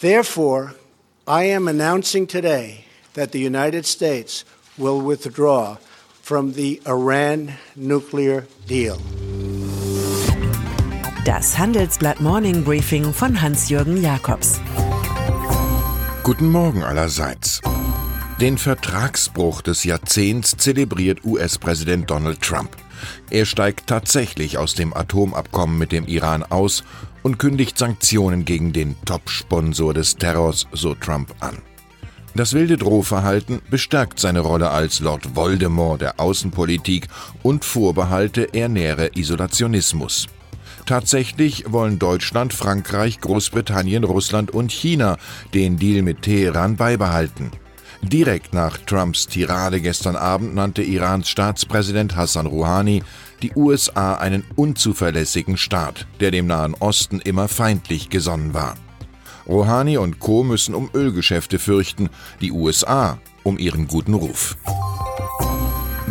Therefore, I am announcing today that the United States will withdraw from the Iran nuclear deal. Das Handelsblatt Morning Briefing von Hans-Jürgen Jakobs. Guten Morgen allerseits. Den Vertragsbruch des Jahrzehnts zelebriert US-Präsident Donald Trump. Er steigt tatsächlich aus dem Atomabkommen mit dem Iran aus und kündigt Sanktionen gegen den Top-Sponsor des Terrors, so Trump, an. Das wilde Drohverhalten bestärkt seine Rolle als Lord Voldemort der Außenpolitik und Vorbehalte, er nähere Isolationismus. Tatsächlich wollen Deutschland, Frankreich, Großbritannien, Russland und China den Deal mit Teheran beibehalten. Direkt nach Trumps Tirade gestern Abend nannte Irans Staatspräsident Hassan Rouhani die USA einen unzuverlässigen Staat, der dem Nahen Osten immer feindlich gesonnen war. Rouhani und Co. müssen um Ölgeschäfte fürchten, die USA um ihren guten Ruf.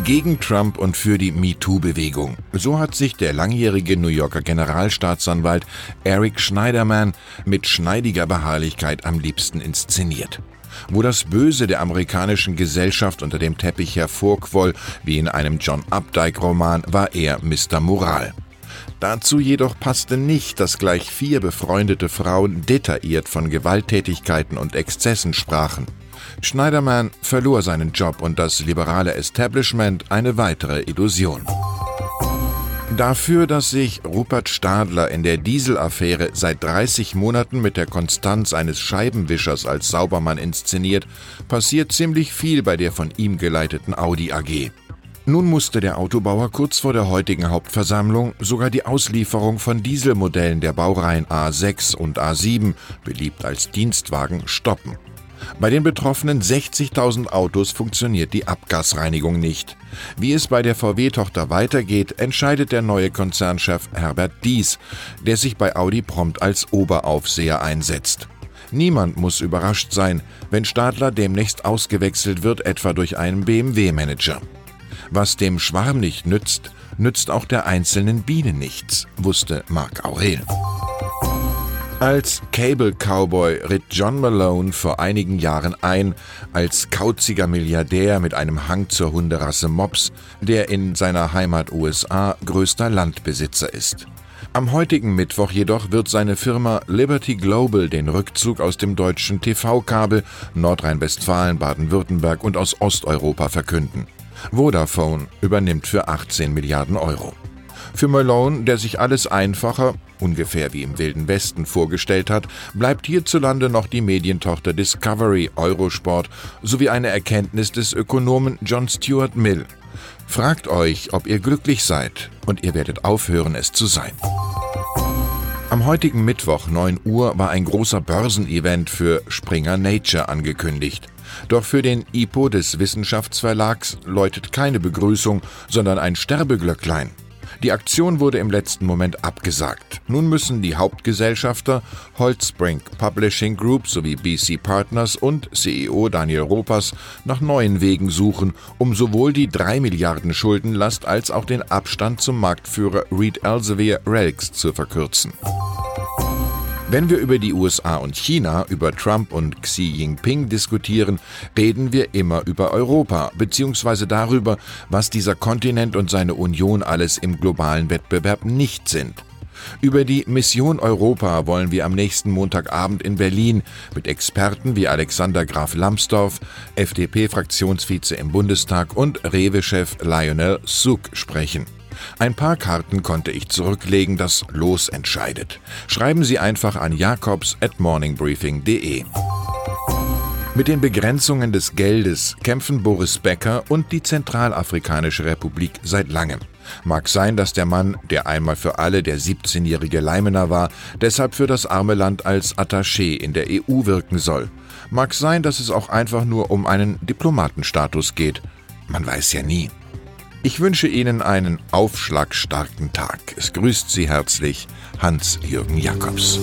Gegen Trump und für die MeToo-Bewegung. So hat sich der langjährige New Yorker Generalstaatsanwalt Eric Schneiderman mit schneidiger Beharrlichkeit am liebsten inszeniert. Wo das Böse der amerikanischen Gesellschaft unter dem Teppich hervorquoll, wie in einem John Updike-Roman, war er Mr. Moral. Dazu jedoch passte nicht, dass gleich vier befreundete Frauen detailliert von Gewalttätigkeiten und Exzessen sprachen. Schneiderman verlor seinen Job und das liberale Establishment eine weitere Illusion. Dafür, dass sich Rupert Stadler in der Dieselaffäre seit 30 Monaten mit der Konstanz eines Scheibenwischers als Saubermann inszeniert, passiert ziemlich viel bei der von ihm geleiteten Audi AG. Nun musste der Autobauer kurz vor der heutigen Hauptversammlung sogar die Auslieferung von Dieselmodellen der Baureihen A6 und A7, beliebt als Dienstwagen, stoppen. Bei den betroffenen 60.000 Autos funktioniert die Abgasreinigung nicht. Wie es bei der VW-Tochter weitergeht, entscheidet der neue Konzernchef Herbert Dies, der sich bei Audi prompt als Oberaufseher einsetzt. Niemand muss überrascht sein, wenn Stadler demnächst ausgewechselt wird, etwa durch einen BMW-Manager. Was dem Schwarm nicht nützt, nützt auch der einzelnen Biene nichts, wusste Marc Aurel. Als Cable Cowboy ritt John Malone vor einigen Jahren ein, als kauziger Milliardär mit einem Hang zur Hunderasse Mops, der in seiner Heimat USA größter Landbesitzer ist. Am heutigen Mittwoch jedoch wird seine Firma Liberty Global den Rückzug aus dem deutschen TV-Kabel Nordrhein-Westfalen, Baden-Württemberg und aus Osteuropa verkünden. Vodafone übernimmt für 18 Milliarden Euro. Für Malone, der sich alles einfacher, ungefähr wie im Wilden Westen vorgestellt hat, bleibt hierzulande noch die Medientochter Discovery Eurosport sowie eine Erkenntnis des Ökonomen John Stuart Mill. Fragt euch, ob ihr glücklich seid, und ihr werdet aufhören, es zu sein. Am heutigen Mittwoch 9 Uhr war ein großer Börsenevent für Springer Nature angekündigt. Doch für den IPO des Wissenschaftsverlags läutet keine Begrüßung, sondern ein Sterbeglöcklein. Die Aktion wurde im letzten Moment abgesagt. Nun müssen die Hauptgesellschafter Holzbrink Publishing Group sowie BC Partners und CEO Daniel Ropas nach neuen Wegen suchen, um sowohl die 3 Milliarden Schuldenlast als auch den Abstand zum Marktführer Reed Elsevier Relics zu verkürzen. Wenn wir über die USA und China, über Trump und Xi Jinping diskutieren, reden wir immer über Europa, beziehungsweise darüber, was dieser Kontinent und seine Union alles im globalen Wettbewerb nicht sind. Über die Mission Europa wollen wir am nächsten Montagabend in Berlin mit Experten wie Alexander Graf Lambsdorff, FDP-Fraktionsvize im Bundestag und Rewe-Chef Lionel Suk sprechen. Ein paar Karten konnte ich zurücklegen, das Los entscheidet. Schreiben Sie einfach an jakobs at morningbriefing.de. Mit den Begrenzungen des Geldes kämpfen Boris Becker und die Zentralafrikanische Republik seit langem. Mag sein, dass der Mann, der einmal für alle der 17-jährige Leimener war, deshalb für das arme Land als Attaché in der EU wirken soll. Mag sein, dass es auch einfach nur um einen Diplomatenstatus geht. Man weiß ja nie. Ich wünsche Ihnen einen aufschlagstarken Tag. Es grüßt Sie herzlich Hans-Jürgen Jakobs.